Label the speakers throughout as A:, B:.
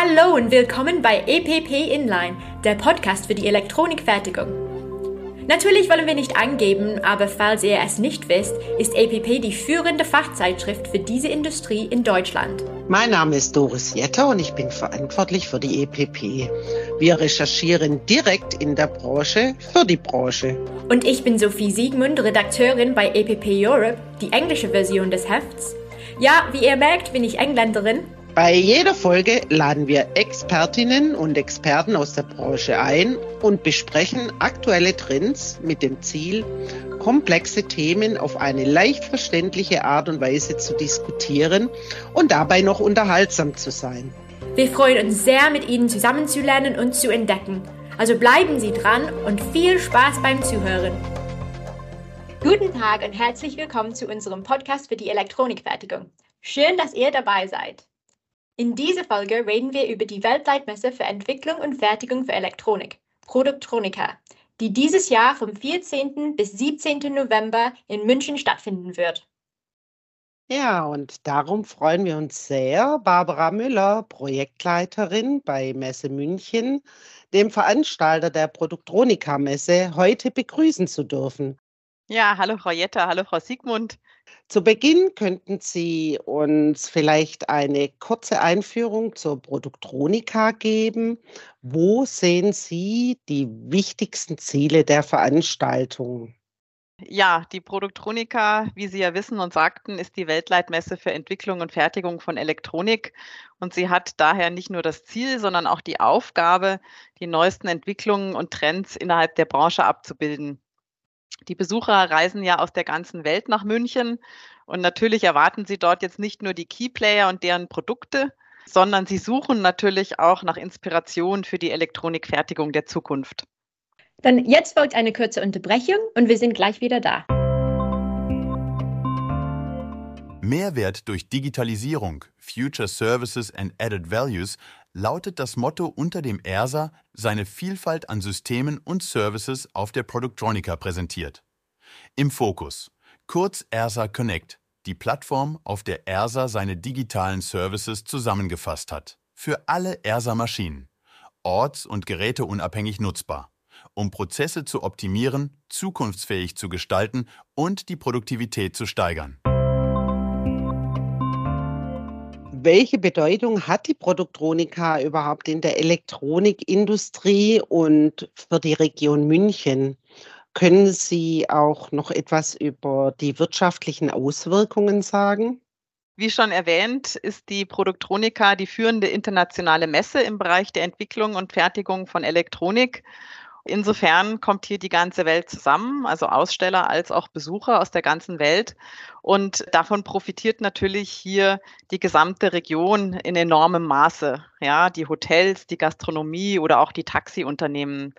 A: Hallo und willkommen bei EPP Inline, der Podcast für die Elektronikfertigung. Natürlich wollen wir nicht angeben, aber falls ihr es nicht wisst, ist EPP die führende Fachzeitschrift für diese Industrie in Deutschland.
B: Mein Name ist Doris Jetter und ich bin verantwortlich für die EPP. Wir recherchieren direkt in der Branche für die Branche.
A: Und ich bin Sophie Siegmund, Redakteurin bei EPP Europe, die englische Version des Hefts. Ja, wie ihr merkt, bin ich Engländerin
B: bei jeder Folge laden wir Expertinnen und Experten aus der Branche ein und besprechen aktuelle Trends mit dem Ziel, komplexe Themen auf eine leicht verständliche Art und Weise zu diskutieren und dabei noch unterhaltsam zu sein.
A: Wir freuen uns sehr, mit Ihnen zusammenzulernen und zu entdecken. Also bleiben Sie dran und viel Spaß beim Zuhören. Guten Tag und herzlich willkommen zu unserem Podcast für die Elektronikfertigung. Schön, dass ihr dabei seid. In dieser Folge reden wir über die Weltleitmesse für Entwicklung und Fertigung für Elektronik, Produktronika, die dieses Jahr vom 14. bis 17. November in München stattfinden wird.
B: Ja, und darum freuen wir uns sehr, Barbara Müller, Projektleiterin bei Messe München, dem Veranstalter der Produktronika-Messe, heute begrüßen zu dürfen.
C: Ja, hallo Frau Jetta, hallo Frau Siegmund.
B: Zu Beginn könnten Sie uns vielleicht eine kurze Einführung zur Produktronika geben. Wo sehen Sie die wichtigsten Ziele der Veranstaltung?
C: Ja, die Produktronika, wie Sie ja wissen und sagten, ist die Weltleitmesse für Entwicklung und Fertigung von Elektronik. Und sie hat daher nicht nur das Ziel, sondern auch die Aufgabe, die neuesten Entwicklungen und Trends innerhalb der Branche abzubilden. Die Besucher reisen ja aus der ganzen Welt nach München und natürlich erwarten sie dort jetzt nicht nur die Keyplayer und deren Produkte, sondern sie suchen natürlich auch nach Inspiration für die Elektronikfertigung der Zukunft.
A: Dann jetzt folgt eine kurze Unterbrechung und wir sind gleich wieder da.
D: Mehrwert durch Digitalisierung, Future Services and Added Values lautet das Motto unter dem ERSA seine Vielfalt an Systemen und Services auf der Productronica präsentiert. Im Fokus kurz ERSA Connect, die Plattform, auf der ERSA seine digitalen Services zusammengefasst hat. Für alle ERSA-Maschinen. Orts- und geräteunabhängig nutzbar. Um Prozesse zu optimieren, zukunftsfähig zu gestalten und die Produktivität zu steigern.
B: Welche Bedeutung hat die Produktronika überhaupt in der Elektronikindustrie und für die Region München? Können Sie auch noch etwas über die wirtschaftlichen Auswirkungen sagen?
C: Wie schon erwähnt, ist die Produktronika die führende internationale Messe im Bereich der Entwicklung und Fertigung von Elektronik Insofern kommt hier die ganze Welt zusammen, also Aussteller als auch Besucher aus der ganzen Welt. Und davon profitiert natürlich hier die gesamte Region in enormem Maße. Ja, die Hotels, die Gastronomie oder auch die Taxiunternehmen.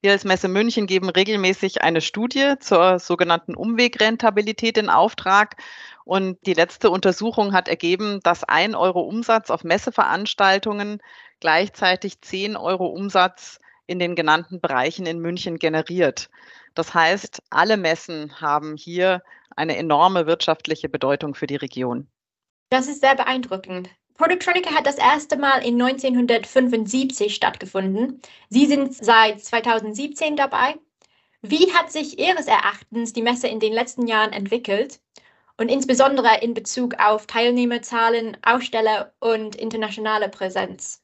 C: Wir als Messe München geben regelmäßig eine Studie zur sogenannten Umwegrentabilität in Auftrag. Und die letzte Untersuchung hat ergeben, dass ein Euro Umsatz auf Messeveranstaltungen gleichzeitig zehn Euro Umsatz in den genannten Bereichen in München generiert. Das heißt, alle Messen haben hier eine enorme wirtschaftliche Bedeutung für die Region.
A: Das ist sehr beeindruckend. Productronica hat das erste Mal in 1975 stattgefunden. Sie sind seit 2017 dabei. Wie hat sich Ihres Erachtens die Messe in den letzten Jahren entwickelt? Und insbesondere in Bezug auf Teilnehmerzahlen, Aussteller und internationale Präsenz?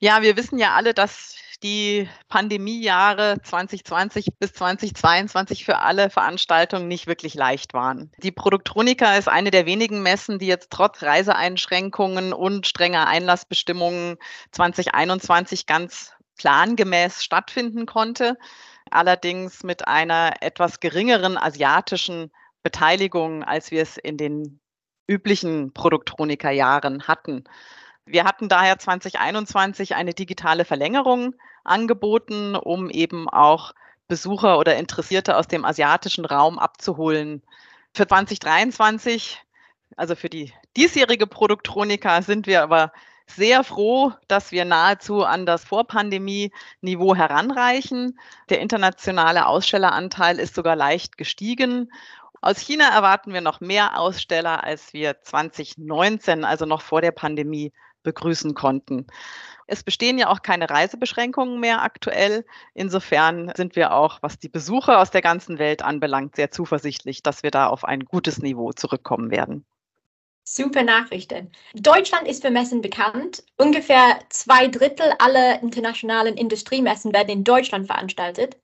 C: Ja, wir wissen ja alle, dass die Pandemiejahre 2020 bis 2022 für alle Veranstaltungen nicht wirklich leicht waren. Die Produktronika ist eine der wenigen Messen, die jetzt trotz Reiseeinschränkungen und strenger Einlassbestimmungen 2021 ganz plangemäß stattfinden konnte, allerdings mit einer etwas geringeren asiatischen Beteiligung, als wir es in den üblichen Produktronika-Jahren hatten. Wir hatten daher 2021 eine digitale Verlängerung angeboten, um eben auch Besucher oder Interessierte aus dem asiatischen Raum abzuholen. Für 2023, also für die diesjährige Produktronika, sind wir aber sehr froh, dass wir nahezu an das Vorpandemie-Niveau heranreichen. Der internationale Ausstelleranteil ist sogar leicht gestiegen Aus China erwarten wir noch mehr Aussteller, als wir 2019, also noch vor der Pandemie, begrüßen konnten. Es bestehen ja auch keine Reisebeschränkungen mehr aktuell. Insofern sind wir auch, was die Besucher aus der ganzen Welt anbelangt, sehr zuversichtlich, dass wir da auf ein gutes Niveau zurückkommen werden.
A: Super Nachrichten. Deutschland ist für Messen bekannt. Ungefähr zwei Drittel aller internationalen Industriemessen werden in Deutschland veranstaltet.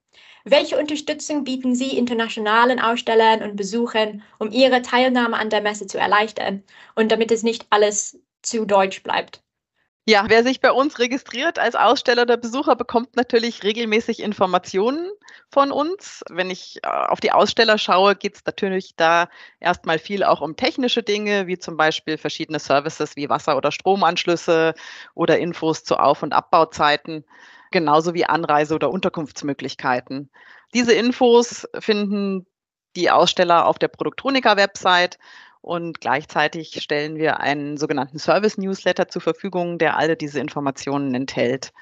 A: Welche Unterstützung bieten Sie internationalen Ausstellern und Besuchern, um ihre Teilnahme an der Messe zu erleichtern und damit es nicht alles zu deutsch bleibt?
C: Ja, wer sich bei uns registriert als Aussteller oder Besucher, bekommt natürlich regelmäßig Informationen von uns. Wenn ich äh, auf die Aussteller schaue, geht es natürlich da erstmal viel auch um technische Dinge, wie zum Beispiel verschiedene Services wie Wasser- oder Stromanschlüsse oder Infos zu Auf- und Abbauzeiten, genauso wie Anreise- oder Unterkunftsmöglichkeiten. Diese Infos finden die Aussteller auf der Produktronika-Website und gleichzeitig stellen wir einen sogenannten Service-Newsletter zur Verfügung, der alle diese Informationen enthält.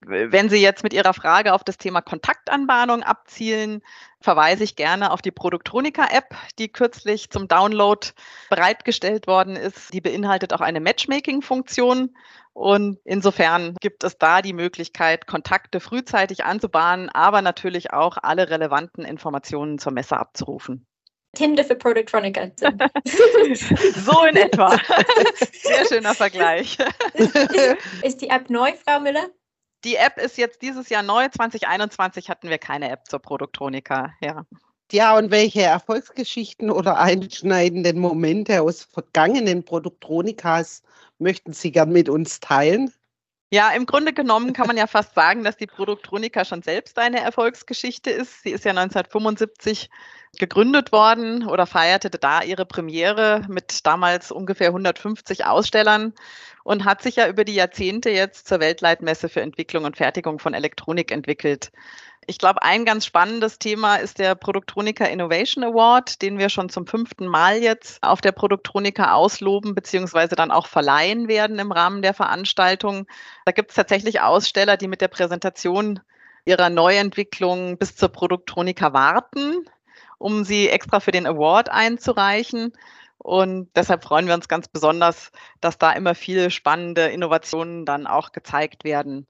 C: Wenn Sie jetzt mit Ihrer Frage auf das Thema Kontaktanbahnung abzielen, verweise ich gerne auf die Produktronika-App, die kürzlich zum Download bereitgestellt worden ist. Die beinhaltet auch eine Matchmaking-Funktion. Und insofern gibt es da die Möglichkeit, Kontakte frühzeitig anzubahnen, aber natürlich auch alle relevanten Informationen zur Messe abzurufen.
A: Tinder für Productronica.
C: so in etwa. Sehr schöner Vergleich.
A: Ist die App neu, Frau Müller?
C: Die App ist jetzt dieses Jahr neu. 2021 hatten wir keine App zur Produktronika. Ja.
B: Ja, und welche Erfolgsgeschichten oder einschneidenden Momente aus vergangenen Produktronikas möchten Sie gern mit uns teilen?
C: Ja, im Grunde genommen kann man ja fast sagen, dass die Produktronika schon selbst eine Erfolgsgeschichte ist. Sie ist ja 1975 gegründet worden oder feierte da ihre Premiere mit damals ungefähr 150 Ausstellern und hat sich ja über die Jahrzehnte jetzt zur Weltleitmesse für Entwicklung und Fertigung von Elektronik entwickelt. Ich glaube, ein ganz spannendes Thema ist der Produktronika Innovation Award, den wir schon zum fünften Mal jetzt auf der Produktronika ausloben beziehungsweise dann auch verleihen werden im Rahmen der Veranstaltung. Da gibt es tatsächlich Aussteller, die mit der Präsentation ihrer Neuentwicklung bis zur Produktronika warten, um sie extra für den Award einzureichen. Und deshalb freuen wir uns ganz besonders, dass da immer viele spannende Innovationen dann auch gezeigt werden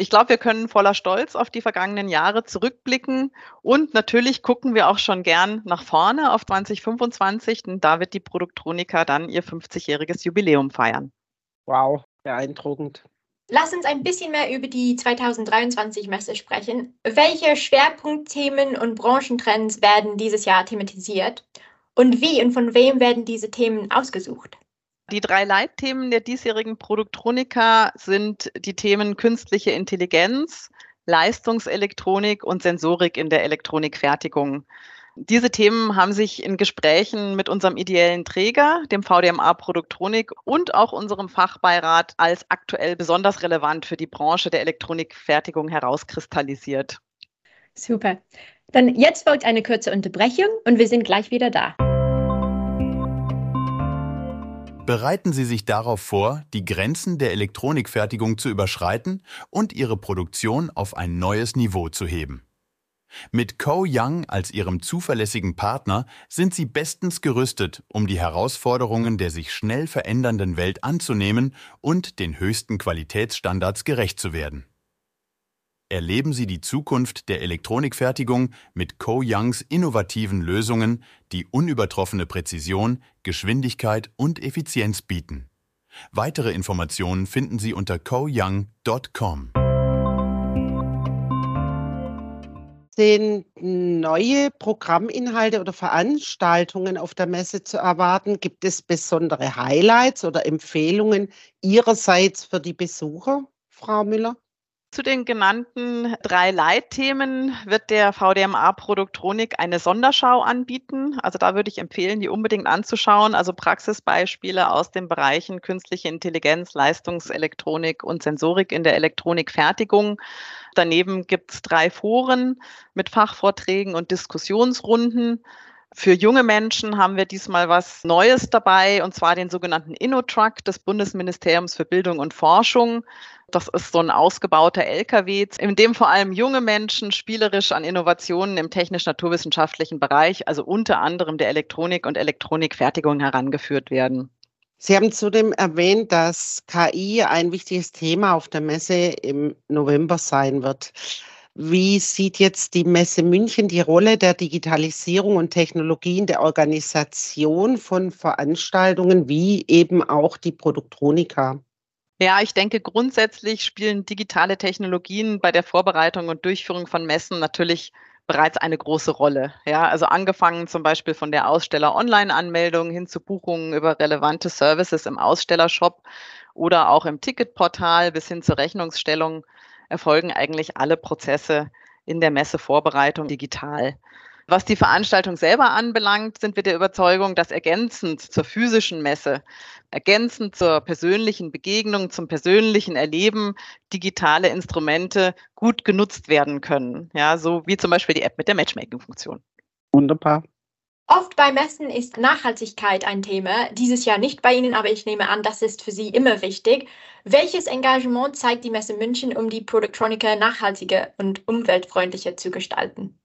C: ich glaube, wir können voller Stolz auf die vergangenen Jahre zurückblicken und natürlich gucken wir auch schon gern nach vorne auf 2025, denn da wird die Produktronika dann ihr 50-jähriges Jubiläum feiern.
B: Wow, beeindruckend.
A: Lass uns ein bisschen mehr über die 2023 Messe sprechen. Welche Schwerpunktthemen und Branchentrends werden dieses Jahr thematisiert? Und wie und von wem werden diese Themen ausgesucht?
C: Die drei Leitthemen der diesjährigen Produktronika sind die Themen künstliche Intelligenz, Leistungselektronik und Sensorik in der Elektronikfertigung. Diese Themen haben sich in Gesprächen mit unserem ideellen Träger, dem VDMA Produktronik und auch unserem Fachbeirat als aktuell besonders relevant für die Branche der Elektronikfertigung herauskristallisiert.
A: Super. Dann jetzt folgt eine kurze Unterbrechung und wir sind gleich wieder da.
D: Bereiten Sie sich darauf vor, die Grenzen der Elektronikfertigung zu überschreiten und Ihre Produktion auf ein neues Niveau zu heben. Mit Co Young als Ihrem zuverlässigen Partner sind Sie bestens gerüstet, um die Herausforderungen der sich schnell verändernden Welt anzunehmen und den höchsten Qualitätsstandards gerecht zu werden. Erleben Sie die Zukunft der Elektronikfertigung mit Co-Youngs innovativen Lösungen, die unübertroffene Präzision, Geschwindigkeit und Effizienz bieten. Weitere Informationen finden Sie unter coyoung.com.
B: Sind neue Programminhalte oder Veranstaltungen auf der Messe zu erwarten? Gibt es besondere Highlights oder Empfehlungen Ihrerseits für die Besucher, Frau Müller?
C: Zu den genannten drei Leitthemen wird der VDMA Produktronik eine Sonderschau anbieten. Also da würde ich empfehlen, die unbedingt anzuschauen. Also Praxisbeispiele aus den Bereichen künstliche Intelligenz, Leistungselektronik und Sensorik in der Elektronikfertigung. Daneben gibt es drei Foren mit Fachvorträgen und Diskussionsrunden. Für junge Menschen haben wir diesmal was Neues dabei, und zwar den sogenannten InnoTruck des Bundesministeriums für Bildung und Forschung. Das ist so ein ausgebauter LKW, in dem vor allem junge Menschen spielerisch an Innovationen im technisch-naturwissenschaftlichen Bereich, also unter anderem der Elektronik und Elektronikfertigung herangeführt werden.
B: Sie haben zudem erwähnt, dass KI ein wichtiges Thema auf der Messe im November sein wird. Wie sieht jetzt die Messe München die Rolle der Digitalisierung und Technologien der Organisation von Veranstaltungen wie eben auch die Produktronika?
C: Ja, ich denke, grundsätzlich spielen digitale Technologien bei der Vorbereitung und Durchführung von Messen natürlich bereits eine große Rolle. Ja, also angefangen zum Beispiel von der Aussteller-Online-Anmeldung hin zu Buchungen über relevante Services im Ausstellershop oder auch im Ticketportal bis hin zur Rechnungsstellung erfolgen eigentlich alle Prozesse in der Messevorbereitung digital. Was die Veranstaltung selber anbelangt, sind wir der Überzeugung, dass ergänzend zur physischen Messe, ergänzend zur persönlichen Begegnung, zum persönlichen Erleben digitale Instrumente gut genutzt werden können. Ja, so wie zum Beispiel die App mit der Matchmaking-Funktion.
B: Wunderbar.
A: Oft bei Messen ist Nachhaltigkeit ein Thema. Dieses Jahr nicht bei Ihnen, aber ich nehme an, das ist für Sie immer wichtig. Welches Engagement zeigt die Messe München, um die Produktronika nachhaltiger und umweltfreundlicher zu gestalten?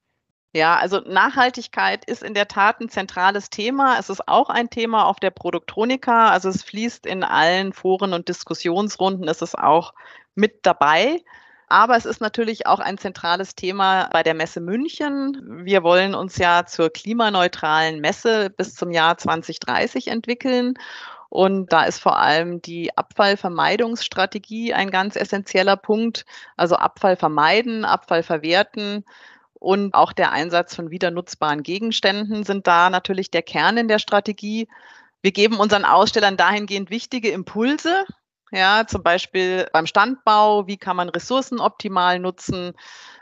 C: Ja, also Nachhaltigkeit ist in der Tat ein zentrales Thema. Es ist auch ein Thema auf der Produktronika. Also es fließt in allen Foren und Diskussionsrunden. Es ist auch mit dabei. Aber es ist natürlich auch ein zentrales Thema bei der Messe München. Wir wollen uns ja zur klimaneutralen Messe bis zum Jahr 2030 entwickeln. Und da ist vor allem die Abfallvermeidungsstrategie ein ganz essentieller Punkt. Also Abfall vermeiden, Abfall verwerten und auch der Einsatz von wieder nutzbaren Gegenständen sind da natürlich der Kern in der Strategie. Wir geben unseren Ausstellern dahingehend wichtige Impulse, ja, zum Beispiel beim Standbau, wie kann man Ressourcen optimal nutzen?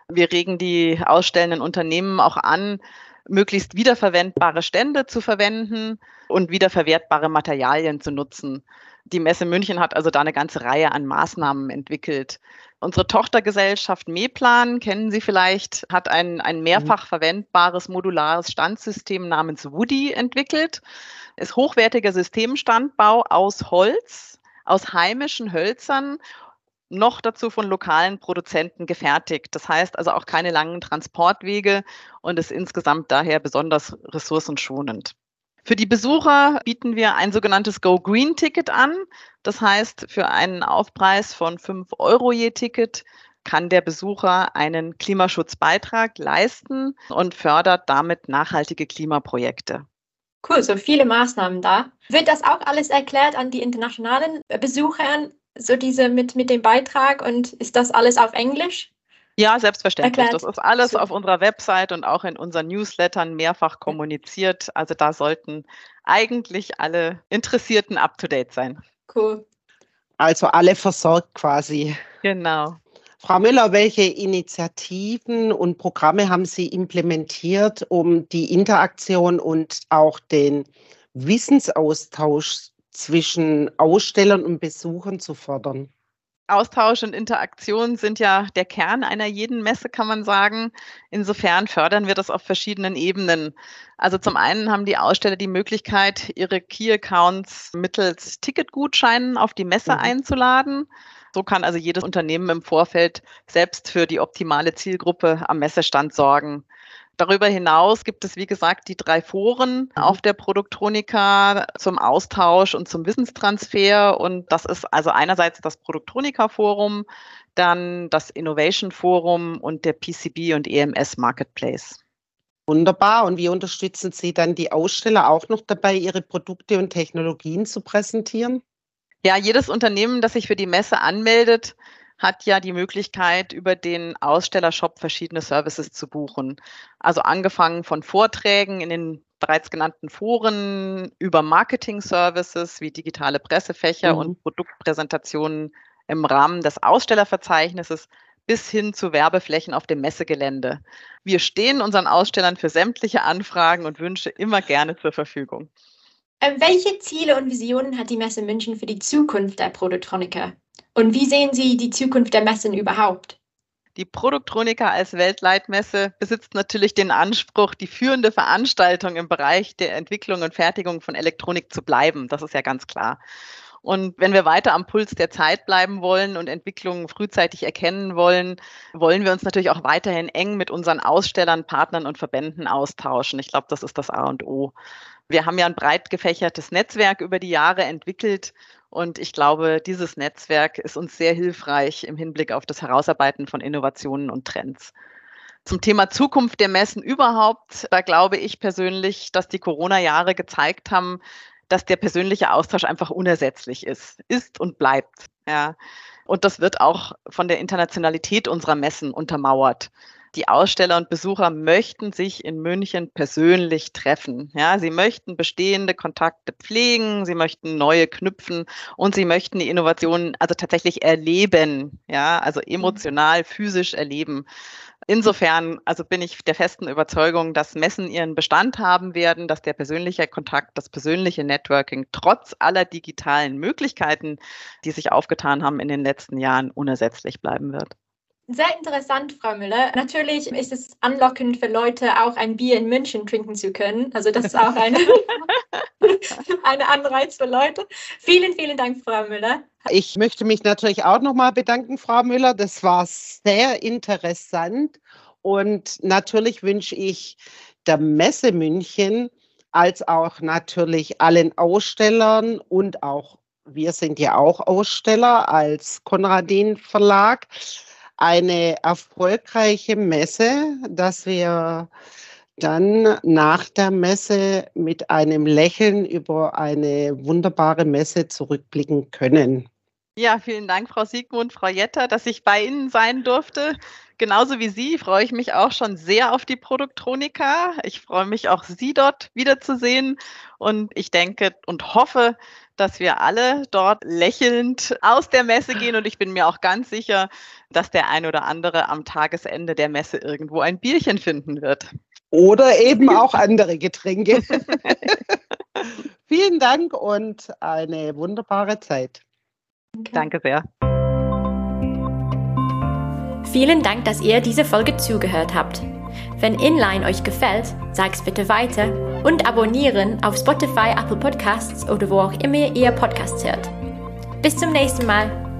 C: Wir regen die ausstellenden Unternehmen auch an, möglichst wiederverwendbare Stände zu verwenden und wiederverwertbare Materialien zu nutzen. Die Messe München hat also da eine ganze Reihe an Maßnahmen entwickelt. Unsere Tochtergesellschaft Meplan, kennen Sie vielleicht, hat ein, ein mehrfach verwendbares modulares Standsystem namens Woody entwickelt. Ist hochwertiger Systemstandbau aus Holz, aus heimischen Hölzern noch dazu von lokalen Produzenten gefertigt. Das heißt also auch keine langen Transportwege und ist insgesamt daher besonders ressourcenschonend. Für die Besucher bieten wir ein sogenanntes Go Green Ticket an. Das heißt, für einen Aufpreis von 5 Euro je Ticket kann der Besucher einen Klimaschutzbeitrag leisten und fördert damit nachhaltige Klimaprojekte.
A: Cool, so viele Maßnahmen da. Wird das auch alles erklärt an die internationalen Besuchern, so diese mit, mit dem Beitrag und ist das alles auf Englisch?
C: Ja, selbstverständlich. Erklärt. Das ist alles auf unserer Website und auch in unseren Newslettern mehrfach kommuniziert. Also da sollten eigentlich alle Interessierten up-to-date sein.
A: Cool.
B: Also alle versorgt quasi.
C: Genau.
B: Frau Müller, welche Initiativen und Programme haben Sie implementiert, um die Interaktion und auch den Wissensaustausch zwischen Ausstellern und Besuchern zu fördern?
C: Austausch und Interaktion sind ja der Kern einer jeden Messe, kann man sagen. Insofern fördern wir das auf verschiedenen Ebenen. Also zum einen haben die Aussteller die Möglichkeit, ihre Key-Accounts mittels Ticketgutscheinen auf die Messe mhm. einzuladen. So kann also jedes Unternehmen im Vorfeld selbst für die optimale Zielgruppe am Messestand sorgen. Darüber hinaus gibt es, wie gesagt, die drei Foren mhm. auf der Produktronika zum Austausch und zum Wissenstransfer. Und das ist also einerseits das Produktronika-Forum, dann das Innovation Forum und der PCB und EMS Marketplace.
B: Wunderbar. Und wie unterstützen Sie dann die Aussteller auch noch dabei, ihre Produkte und Technologien zu präsentieren?
C: Ja, jedes Unternehmen, das sich für die Messe anmeldet, hat ja die Möglichkeit, über den Ausstellershop verschiedene Services zu buchen. Also angefangen von Vorträgen in den bereits genannten Foren über Marketing-Services wie digitale Pressefächer mhm. und Produktpräsentationen im Rahmen des Ausstellerverzeichnisses bis hin zu Werbeflächen auf dem Messegelände. Wir stehen unseren Ausstellern für sämtliche Anfragen und Wünsche immer gerne zur Verfügung.
A: Ähm, welche Ziele und Visionen hat die Messe München für die Zukunft der Prototroniker? Und wie sehen Sie die Zukunft der Messen überhaupt?
C: Die Produktronika als Weltleitmesse besitzt natürlich den Anspruch, die führende Veranstaltung im Bereich der Entwicklung und Fertigung von Elektronik zu bleiben. Das ist ja ganz klar. Und wenn wir weiter am Puls der Zeit bleiben wollen und Entwicklungen frühzeitig erkennen wollen, wollen wir uns natürlich auch weiterhin eng mit unseren Ausstellern, Partnern und Verbänden austauschen. Ich glaube, das ist das A und O. Wir haben ja ein breit gefächertes Netzwerk über die Jahre entwickelt und ich glaube, dieses Netzwerk ist uns sehr hilfreich im Hinblick auf das Herausarbeiten von Innovationen und Trends. Zum Thema Zukunft der Messen überhaupt, da glaube ich persönlich, dass die Corona-Jahre gezeigt haben, dass der persönliche Austausch einfach unersetzlich ist, ist und bleibt. Ja. Und das wird auch von der Internationalität unserer Messen untermauert. Die Aussteller und Besucher möchten sich in München persönlich treffen. Ja, sie möchten bestehende Kontakte pflegen, sie möchten neue knüpfen und sie möchten die Innovationen also tatsächlich erleben. Ja, also mhm. emotional, physisch erleben. Insofern, also bin ich der festen Überzeugung, dass Messen ihren Bestand haben werden, dass der persönliche Kontakt, das persönliche Networking trotz aller digitalen Möglichkeiten, die sich aufgetan haben in den letzten Jahren, unersetzlich bleiben wird.
A: Sehr interessant, Frau Müller. Natürlich ist es anlockend für Leute, auch ein Bier in München trinken zu können. Also das ist auch eine, eine Anreiz für Leute. Vielen, vielen Dank, Frau Müller.
B: Ich möchte mich natürlich auch nochmal bedanken, Frau Müller. Das war sehr interessant. Und natürlich wünsche ich der Messe München als auch natürlich allen Ausstellern und auch wir sind ja auch Aussteller als Konradin Verlag eine erfolgreiche Messe, dass wir dann nach der Messe mit einem Lächeln über eine wunderbare Messe zurückblicken können.
C: Ja, vielen Dank, Frau Siegmund, Frau Jetter, dass ich bei Ihnen sein durfte. Genauso wie Sie freue ich mich auch schon sehr auf die Produktronika. Ich freue mich auch, Sie dort wiederzusehen. Und ich denke und hoffe, dass wir alle dort lächelnd aus der Messe gehen. Und ich bin mir auch ganz sicher, dass der ein oder andere am Tagesende der Messe irgendwo ein Bierchen finden wird.
B: Oder eben auch andere Getränke. Vielen Dank und eine wunderbare Zeit.
C: Danke sehr.
A: Vielen Dank, dass ihr diese Folge zugehört habt. Wenn Inline euch gefällt, sag's bitte weiter und abonnieren auf Spotify, Apple Podcasts oder wo auch immer ihr Podcasts hört. Bis zum nächsten Mal.